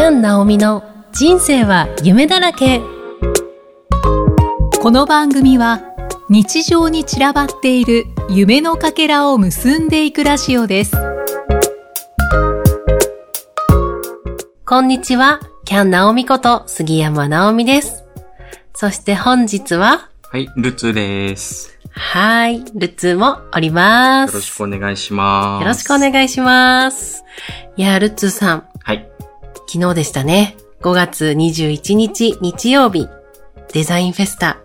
キャン・ナオミの人生は夢だらけこの番組は日常に散らばっている夢のかけらを結んでいくラジオですこんにちはキャン・ナオミこと杉山ナオミですそして本日ははい、ルツです。はい、ルッツーもおります。よろしくお願いします。よろしくお願いします。いやー、ルッツーさん、はい。昨日でしたね。5月21日日曜日、デザインフェスタ。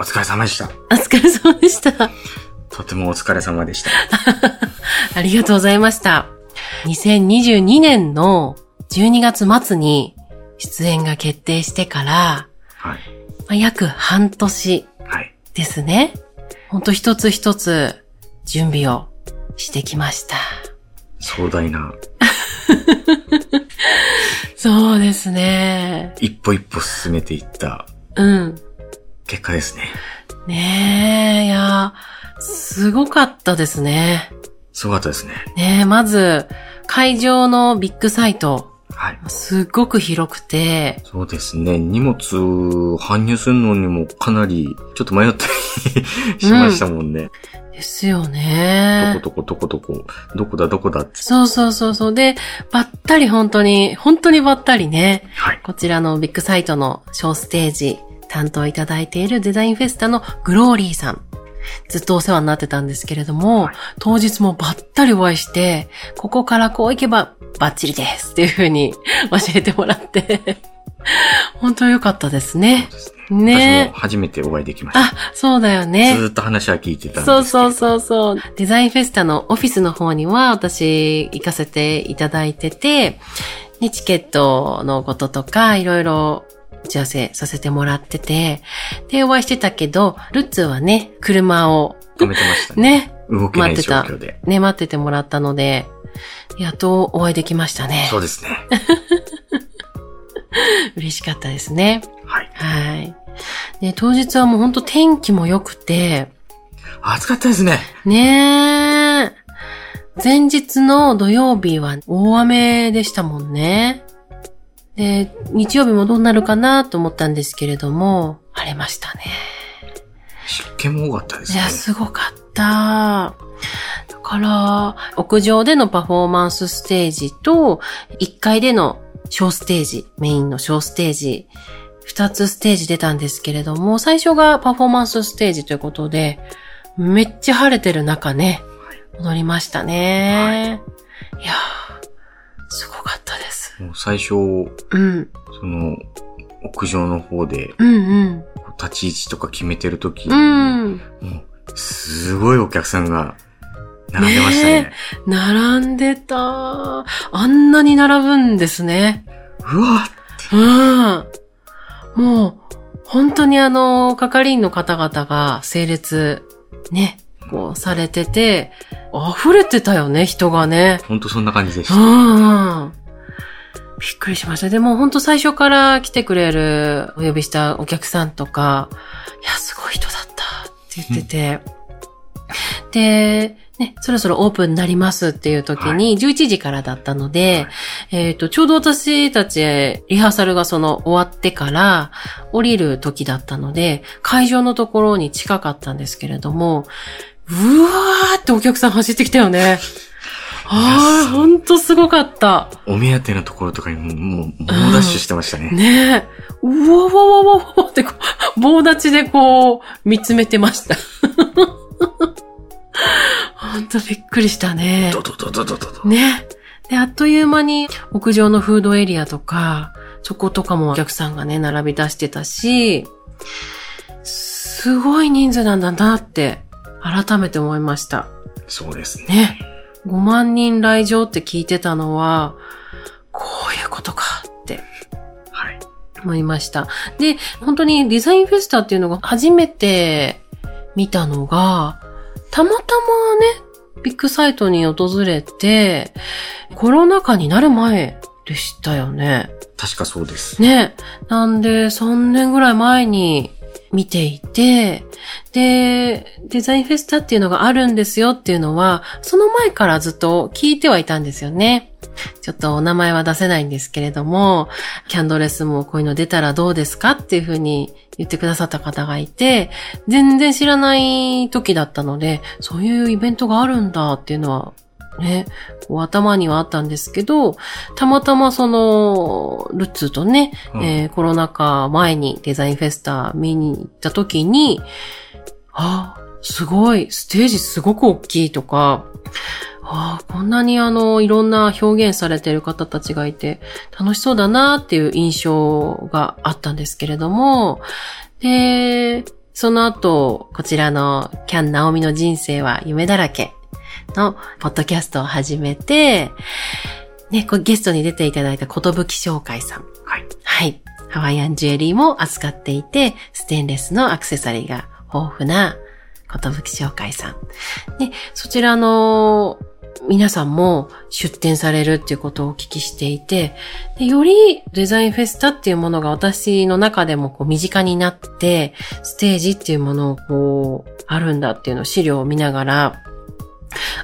お疲れ様でした。お疲れ様でした。とてもお疲れ様でした。ありがとうございました。2022年の12月末に出演が決定してから、はい。まあ、約半年はい。ですね。ほんと一つ一つ準備をしてきました。壮大な、そうですね。一歩一歩進めていったうん。結果ですね。ねえ、いや、すごかったですね。すごかったですね。ねえ、まず、会場のビッグサイト、はい。すっごく広くて、そうですね。荷物搬入するのにもかなりちょっと迷ったり しましたもんね。ですよどね。こどこどこどこ、どこだどこだって。そうそうそうそう。で、ばったり本当に、本当にばったりね、はい。こちらのビッグサイトのショーステージ担当いただいているデザインフェスタのグローリーさん。ずっとお世話になってたんですけれども、はい当日もばったりお会いして、ここからこう行けばバッチリですっていう風に教えてもらって、本当良かったですね。ね。ね私も初めてお会いできました。あ、そうだよね。ずーっと話は聞いてたそうそうそうそう。デザインフェスタのオフィスの方には私行かせていただいてて、ね、チケットのこととかいろいろ打ち合わせさせてもらってて、で、お会いしてたけど、ルッツーはね、車を止めてましたね。ね、動けない待ってた状況で。。ね、待っててもらったので、やっとお会いできましたねそ。うですね。嬉しかったですね。はい。はい。で、当日はもうほんと天気も良くて、暑かったですね。ねえ。前日の土曜日は大雨でしたもんね。で、日曜日もどうなるかなと思ったんですけれども、晴れましたね。湿気も多かったですね。いや、すごかった。だから、屋上でのパフォーマンスステージと、1階での小ステージ、メインの小ステージ、2つステージ出たんですけれども、最初がパフォーマンスステージということで、めっちゃ晴れてる中ね、踊りましたね。い、やー、すごかったです。もう最初、うん、その、屋上の方で、うん、うん。立ち位置とか決めてるとき、うん。もう、すごいお客さんが、並んでましたね。ね並んでた。あんなに並ぶんですね。うわうん。もう、本当にあの、係員の方々が整列、ね、こうされてて、溢れてたよね、人がね。ほんとそんな感じでしうた。んうん。びっくりしました。でも本当最初から来てくれるお呼びしたお客さんとか、いや、すごい人だったって言ってて。で、ね、そろそろオープンになりますっていう時に、11時からだったので、えっ、と、ちょうど私たち、リハーサルがその終わってから降りる時だったので、会場のところに近かったんですけれども、うわーってお客さん走ってきたよね。ああ、ほんとすごかった。お目当てのところとかにも、もう、猛ダッシュしてましたね。ねえ。うわわわわわってこう、棒立ちでこう、見つめてました。ほんとびっくりしたね。ドドドドドドド。ね。で、あっという間に屋上のフードエリアとか、そことかもお客さんがね、並び出してたし、すごい人数なんだなって、改めて思いました。そうですね。ね。5万人来場って聞いてたのは、こういうことかってはい。思いました。で、本当にデザインフェスタっていうのが初めて見たのが、たまたまね、ビッグサイトに訪れて、コロナ禍になる前でしたよね。確かそうです。ね。なんで、3年ぐらい前に見ていて、で、デザインフェスタっていうのがあるんですよっていうのは、その前からずっと聞いてはいたんですよね。ちょっとお名前は出せないんですけれども、キャンドレスもこういうの出たらどうですかっていうふうに言ってくださった方がいて、全然知らない時だったので、そういうイベントがあるんだっていうのはね、こう頭にはあったんですけど、たまたまその、ルッツーとね、うん。えーコロナ禍前にデザインフェスタ見に行った時に、あ、すごい、ステージすごく大きいとか、あこんなにあの、いろんな表現されてる方たちがいて、楽しそうだなっていう印象があったんですけれども、で、その後、こちらのキャン・ナオミの人生は夢だらけのポッドキャストを始めて、ね、ゲストに出ていただいたことぶき紹介さん。はい。はい。ハワイアンジュエリーも扱っていて、ステンレスのアクセサリーが豊富なことぶき紹介さん。で、そちらの皆さんも出展されるっていうことをお聞きしていて、でよりデザインフェスタっていうものが私の中でもこう身近になって、ステージっていうものをこう、あるんだっていうのを資料を見ながら、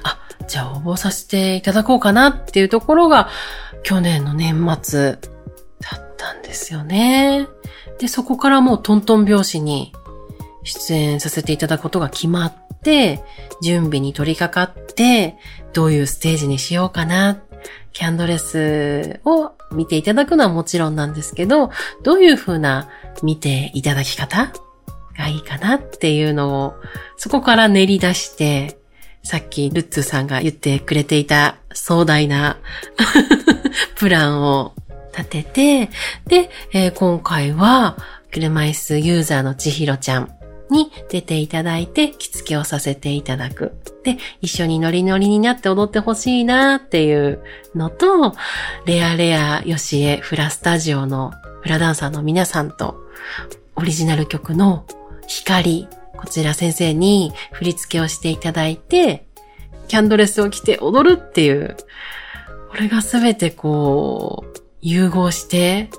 あ、じゃあ応募させていただこうかなっていうところが、去年の年末だったんですよね。で、そこからもうトントン拍子に出演させていただくことが決まって、準備に取り掛かって、どういうステージにしようかな。キャンドレスを見ていただくのはもちろんなんですけど、どういう風な見ていただき方がいいかなっていうのを、そこから練り出して、さっきルッツさんが言ってくれていた壮大な プランを立てて、で、えー今回は車椅子ユーザーの千尋ちゃんに出ていただいて着付けをさせていただく。で、一緒にノリノリになって踊ってほしいなっていうのと、レアレアヨシエフラスタジオのフラダンサーの皆さんと、オリジナル曲の光、こちら先生に振り付けをしていただいて、キャンドレスを着て踊るっていう、これがすべてこう、融合して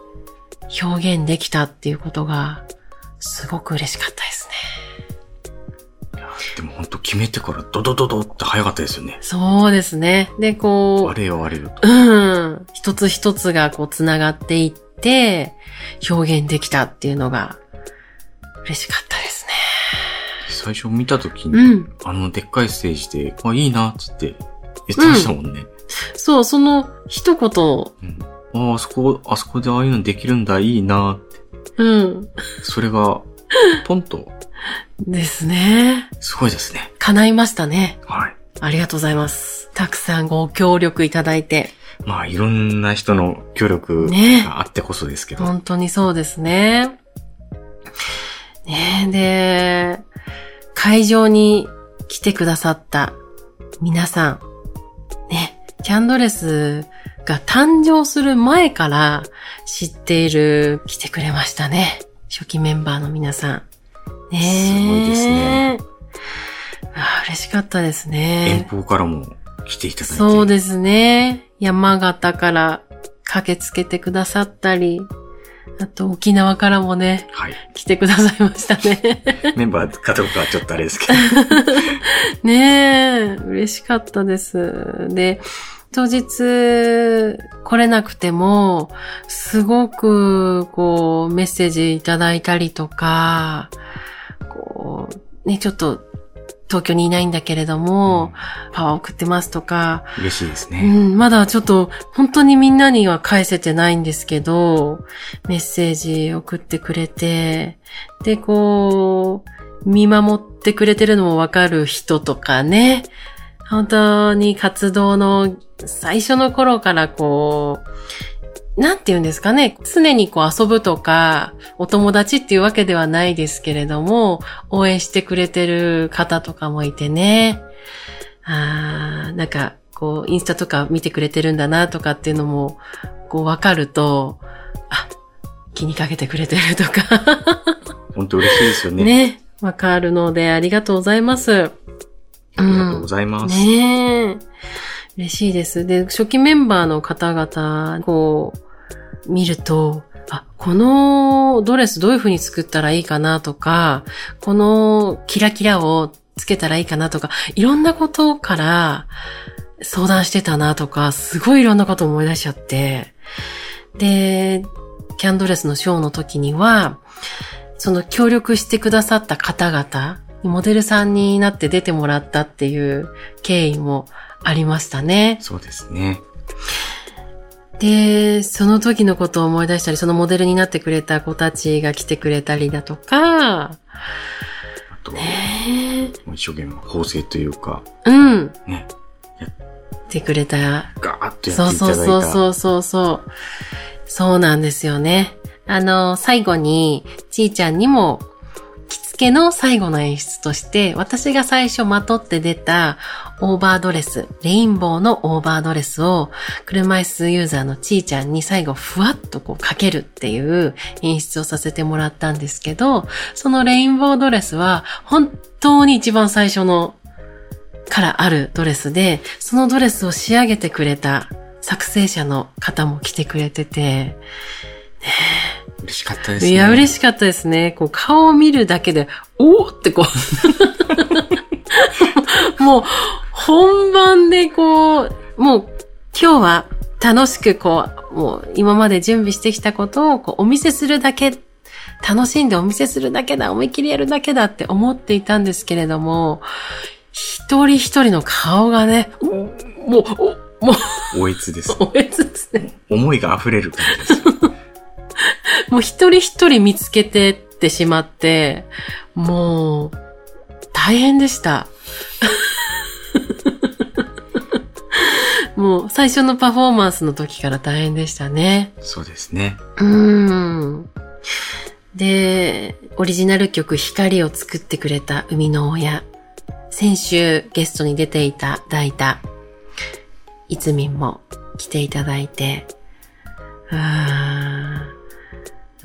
表現できたっていうことが、すごく嬉しかった決めてからドドドドって早かったですよね。そうですね。で、こあれよあれよと。う、うん、一つ一つがこう繋がっていって、表現できたっていうのが、嬉しかったですね。最初見た時に、うん。あのでっかいステージで、あ、いいな、つって言ってましたもんね。そう、その一言、うん。ああそこ、あそこでああいうのできるんだ、いいな、うん。それが、ポンと、ですね。すごいですね。叶いましたね。はい。ありがとうございます。たくさんご協力いただいて。まあ、いろんな人の協力ねがあってこそですけど。本当にそうですね。ねえ、で、会場に来てくださった皆さん、ね、キャンドレスが誕生する前から知っている、来てくれましたね。初期メンバーの皆さん。ねえすごいですね。あ嬉しかったです遠ね。方からも来ていただいて。そうですね。山形から駆けつけてくださったり、あと沖縄からもね、はい。来てくださいましたね。メンバーかどうかはちょっとあれですけど。ねえ、嬉しかったです。で、当日来れなくても、すごく、こう、メッセージいただいたりとか、こう、ね、ちょっと、東京にいないんだけれども、パワー送ってますとか、嬉しいですうね。ん、まだちょっと本当にみんなには返せてないんですけど、メッセージ送ってくれて、で、こう、見守ってくれてるのもわかる人とかね、本当に活動の最初の頃からこう、なんて言うんですかね。常にこう遊ぶとか、お友達っていうわけではないですけれども、応援してくれてる方とかもいてね。あーなんか、こう、インスタとか見てくれてるんだなとかっていうのも、こう、わかると、あ、気にかけてくれてるとか、本当嬉しいですよね。ね、わかるので、ありがとうございます。ありがとうございます。ねえ。嬉しいです。で、初期メンバーの方々、こう、見ると、あ、このドレスどういう風に作ったらいいかなとか、このキラキラをつけたらいいかなとか、いろんなことから相談してたなとか、すごいいろんなこと思い出しちゃって。で、キャンドレスのショーの時には、その協力してくださった方々モデルさんになって出てもらったっていう経緯もありましたね。そうですね。で、その時のことを思い出したり、そのモデルになってくれた子たちが来てくれたりだとか、あと、ね一生懸命縫製というか、うん、ね、来てくれたガーッとやっていただいた。うそうそうそうそう。そうなんですよね。あの、最後に、ちーちゃんにも、着の最後の演出として、私が最初まとって出たオーバードレス、レインボーのオーバードレスを、車椅子ユーザーのちーちゃんに最後ふわっとこうかけるっていう演出をさせてもらったんですけど、そのレインボードレスは、本当に一番最初のからあるドレスで、そのドレスを仕上げてくれた作成者の方も来てくれてて、嬉しかったですね。いや、嬉しかったですね。こう、顔を見るだけで、おーってこう、もう、本番でこう、もう、今日は楽しくこう、もう、今まで準備してきたことをこうお見せするだけ、楽しんでお見せするだけだ、思いっきりやるだけだって思っていたんですけれども、一人一人の顔がね、もう、おもう、おえつです。おえつですね。思いが溢れる感じですよ。もう一人一人見つけてってしまって、もう、大変でした。もう最初のパフォーマンスの時から大変でしたね。そうですね。うーん。で、オリジナル曲光を作ってくれた生みの親。先週ゲストに出ていただいた、いつみんも来ていただいて、うーん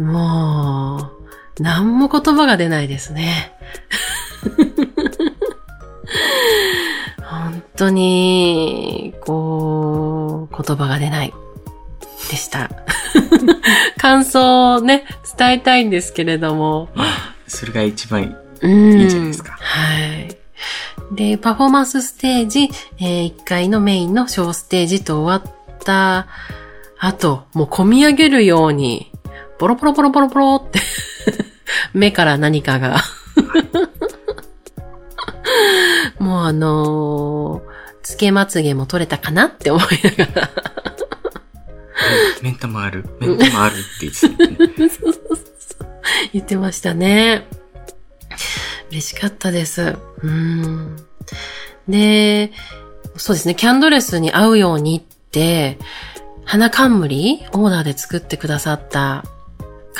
もう、何も言葉が出ないですね。本当に、こう、言葉が出ないでした。感想をね、伝えたいんですけれども。それが一番うんいいんじゃないですかはい。で、パフォーマンスステージ、え1階のメインのショーステージと終わった後、もう込み上げるように、ポロポロポロポロポロって、目から何かが。もうあのーつけまつげも取れたかなって思いながら。目ん玉ある、目ん玉あるって言ってたよね。言ってましたね。嬉しかったです。うん。で、そうですね、キャンドレスに合うようにって、花冠オーダーで作ってくださった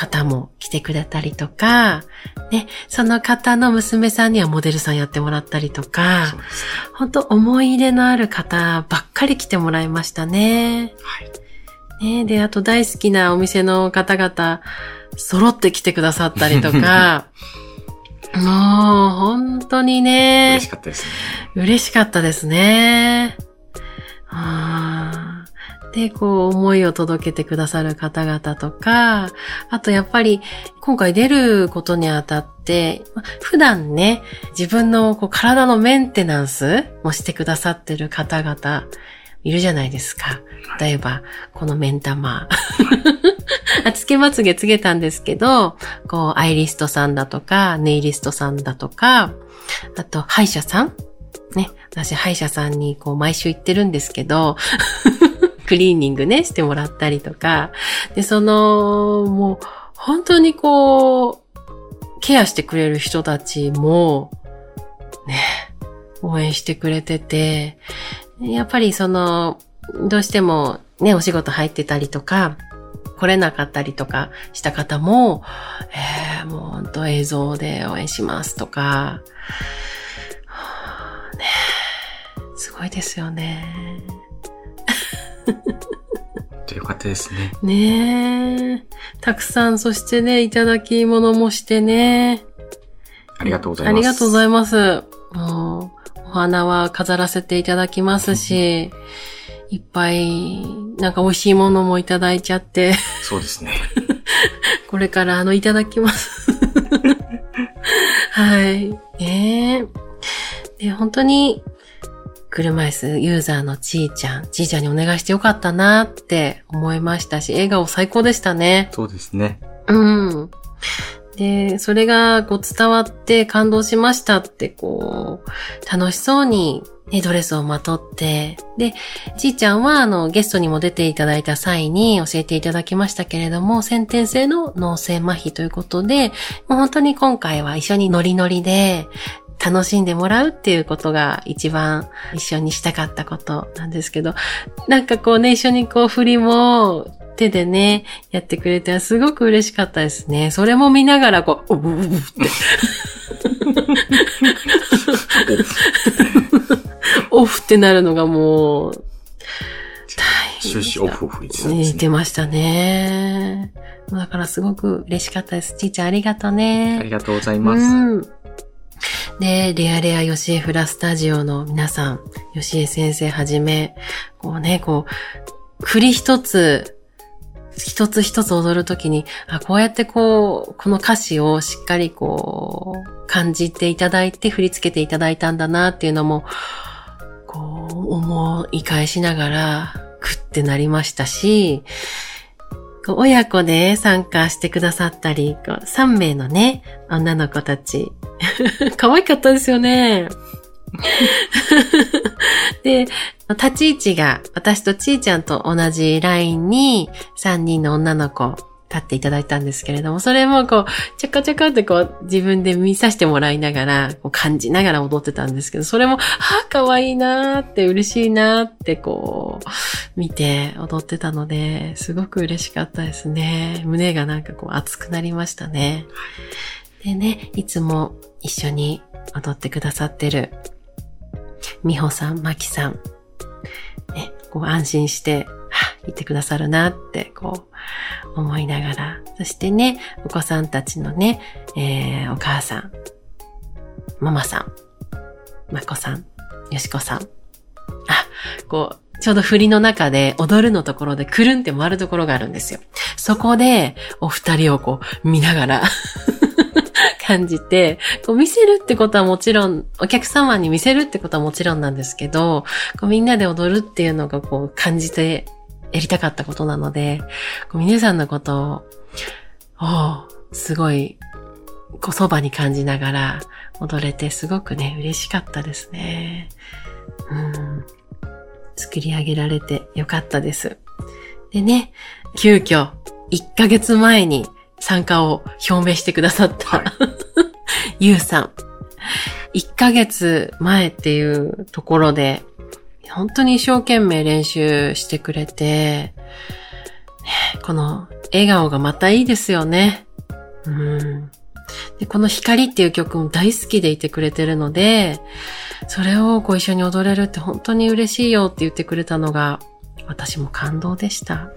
方も来てくれたりとか、ね、その方の娘さんにはモデルさんやってもらったりとか。本当思い入れのある方ばっかり来てもらいましたね。はい。ねで、あと大好きなお店の方々、揃って来てくださったりとか、もう、本当にね嬉し、かったですね。嬉しかったですね。で、こう、思いを届けてくださる方々とか、あとやっぱり、今回出ることにあたって、普段ね、自分のこう体のメンテナンスもしてくださってる方々、いるじゃないですか。例えば、この目ん玉。つけまつげつけたんですけど、こう、アイリストさんだとか、ネイリストさんだとか、あと、歯医者さんね、私、歯医者さんにこう、毎週行ってるんですけど、クリーニングね、してもらったりとか、で、その、もう、本当にこう、ケアしてくれる人たちも、ね、応援してくれてて、やっぱりその、どうしてもね、お仕事入ってたりとか、来れなかったりとかした方も、えー、もう本当映像で応援しますとか、ねすごいですよね。とよかったですね。ねえ。たくさん、そしてね、いただき物もしてね。ありがとうございます。ありがとうございます。もう、お花は飾らせていただきますし、いっぱい、なんか美味しいものもいただいちゃって、そうですね。これからあの、いただきます。はい。ねえ。で、本当に、車椅子ユーザーのちーちゃん、ちーちゃんにお願いしてよかったなって思いましたし、笑顔最高でしたね。そうですね。うん。で、それがこう伝わって感動しましたってこう、楽しそうに、ね、ドレスをまとって、で、ちーちゃんはあのゲストにも出ていただいた際に教えていただきましたけれども、先天性の脳性麻痺ということで、もう本当に今回は一緒にノリノリで、楽しんでもらうっていうことが一番一緒にしたかったことなんですけど、なんかこうね、一緒にこう振りも手でね、やってくれてすごく嬉しかったですね。それも見ながらこう、ううううって。オフってなるのがもう、大変でした終始オフオフ言ってね。てましたね。だからすごく嬉しかったです。ちーちゃんありがとうね。ありがとうございます。うん。で、レアレアヨシエフラスタジオの皆さん、ヨシエ先生はじめ、こうね、こう、振り一つ、一つ一つ踊るときに、あ、こうやってこう、この歌詞をしっかりこう、感じていただいて、振り付けていただいたんだなっていうのも、こう、思い返しながら、くってなりましたし、親子で参加してくださったり、こう3名のね、女の子たち。可愛かったですよね。で、立ち位置が私とちーちゃんと同じラインに3人の女の子立っていただいたんですけれども、それもこう、ちゃかちゃかってこう自分で見させてもらいながら、こう感じながら踊ってたんですけど、それも、あ、可愛いなーって嬉しいなーってこう、見て踊ってたので、すごく嬉しかったですね。胸がなんかこう熱くなりましたね。でね、いつも一緒に踊ってくださってる、みほさん、まきさん、ね、こう安心して、はぁ、言ってくださるなって、こう、思いながら。そしてね、お子さんたちのね、えー、お母さん、ママさん、まこさん、よしこさん。あ、こう、ちょうど振りの中で踊るのところでくるんって回るところがあるんですよ。そこで、お二人をこう、見ながら 感じて、こう見せるってことはもちろん、お客様に見せるってことはもちろんなんですけど、こうみんなで踊るっていうのがこう感じてやりたかったことなので、こう皆さんのことを、おうすごい、こうそばに感じながら踊れてすごくね、嬉しかったですね。うん。作り上げられてよかったです。でね、急遽、1ヶ月前に参加を表明してくださった、はい ゆうさん。1ヶ月前っていうところで、本当に一生懸命練習してくれて、ねこの笑顔がまたいいですよね。うん。で、この光っていう曲も大好きでいてくれてるので、それをご一緒に踊れるって本当に嬉しいよって言ってくれたのが、私も感動でした。ね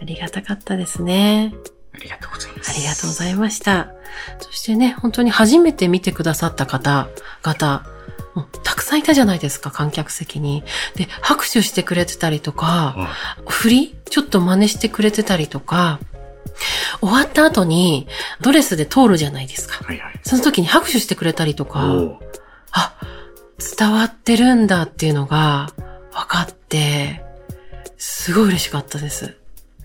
ありがたかったですね。ありがとうございます。ありがとうございました。そしてね、本当に初めて見てくださった方々、たくさんいたじゃないですか、観客席に。で、拍手してくれてたりとか、は振りちょっと真似してくれてたりとか、終わった後にドレスで通るじゃないですか。いはいはい。その時に拍手してくれたりとか、あ、伝わってるんだっていうのが分かって、すごい嬉しかったです。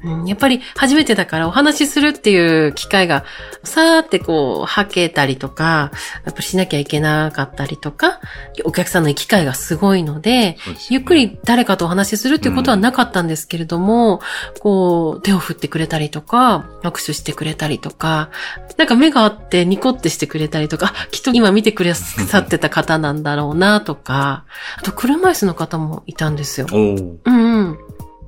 うん、やっぱり初めてだからお話しするっていう機会がさーってこう、はけたりとか、やっぱりしなきゃいけなかったりとか、お客さんの機会がすごいので、でねゆっくり誰かとお話しするっていうことはなかったんですけれども、こう、手を振ってくれたりとか、握手してくれたりとか、なんか目があってニコってしてくれたりとか、あきっと今見てくださってた方なんだろうなとか、あと車椅子の方もいたんですよ。うんうん。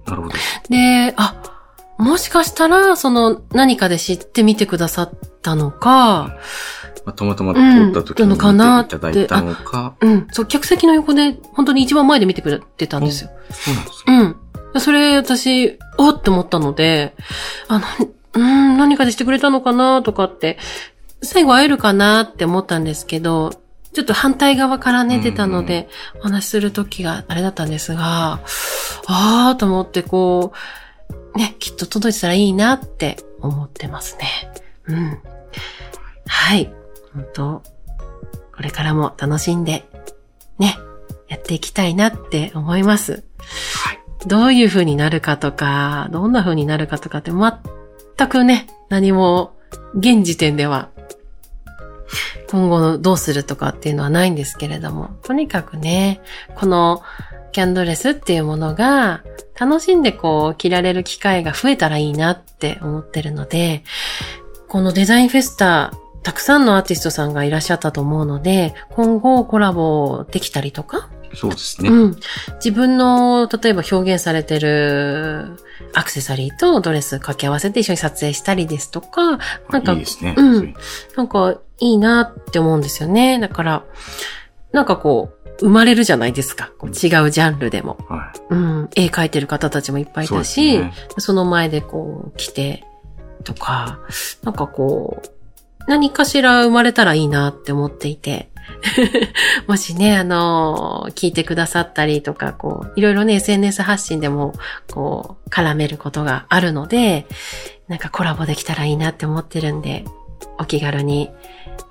なるほど。で、あ、もしかしたら、その何かで知ってみてくださったのか、まあ、たまたま通った時に見ていただいたのか。うん、そう、客席の横で本当に一番前で見てくれてたんですよ。そうなんですね。うん。それ、私、おって思ったので、あの、うん、何かでしてくれたのかなとかって、最後会えるかなって思ったんですけど、ちょっと反対側からね、うん出たので、お話しするときがあれだったんですが、あーと思ってこう、ね、きっと届いてたらいいなって思ってますね。うん。はい。本当これからも楽しんで、ね、やっていきたいなって思います。はい。どういう風になるかとか、どんな風になるかとかって全くね、何も現時点では今後のどうするとかっていうのはないんですけれども、とにかくね、このキャンドレスっていうものが楽しんでこう着られる機会が増えたらいいなって思ってるので、このデザインフェスタ、たくさんのアーティストさんがいらっしゃったと思うので、今後コラボできたりとか、そうですね。うん。自分の、例えば表現されてるアクセサリーとドレス掛け合わせて一緒に撮影したりですとか、なんかいいですね。うんなんかいいなって思うんですよね。だから、なんかこう、生まれるじゃないですか。違うジャンルでも。はうん。絵描いてる方たちもいっぱいい。たし、ね。その前でこう来てとか、なんかこう、何かしら生まれたらいいなって思っていて。もしね、あの、聞いてくださったりとか、こう、いろいろね、SNS 発信でも、こう、絡めることがあるので、なんかコラボできたらいいなって思ってるんで、お気軽に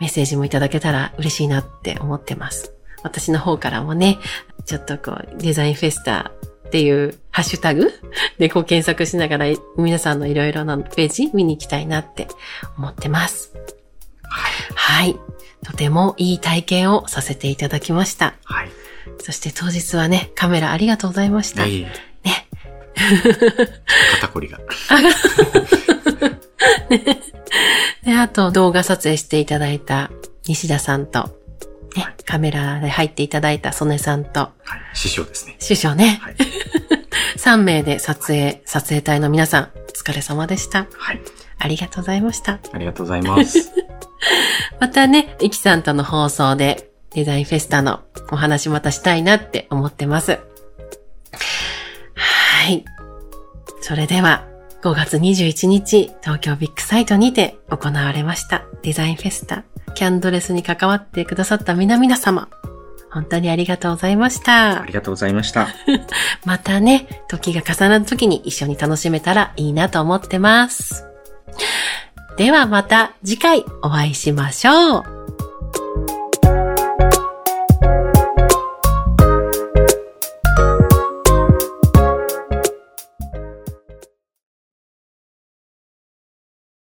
メッセージもいただけたら嬉しいなって思ってます。私の方からもね、ちょっとこう、デザインフェスタっていうハッシュタグ でこう検索しながら皆さんのいろいろなページ見に行きたいなって思ってます。はい。とてもいい体験をさせていただきました。はい。そして当日はね、カメラありがとうございました。いえいえね。肩こりが。で、あと動画撮影していただいた西田さんと、ね、カメラで入っていただいた曽根さんと、はい。師匠ですね。師匠ね、はい。3名で撮影、撮影隊の皆さん、お疲れ様でした。はい。ありがとうございました。ありがとうございます。またね、イキさんとの放送でデザインフェスタのお話またしたいなって思ってます。はい。それでは、5月21日、東京ビッグサイトにて行われましたデザインフェスタ、キャンドレスに関わってくださった皆々様、本当にありがとうございましたあ。りがとうございました。またね、時が重なる時に一緒に楽しめたらいいなと思ってます。ではまた次回お会いしましょう。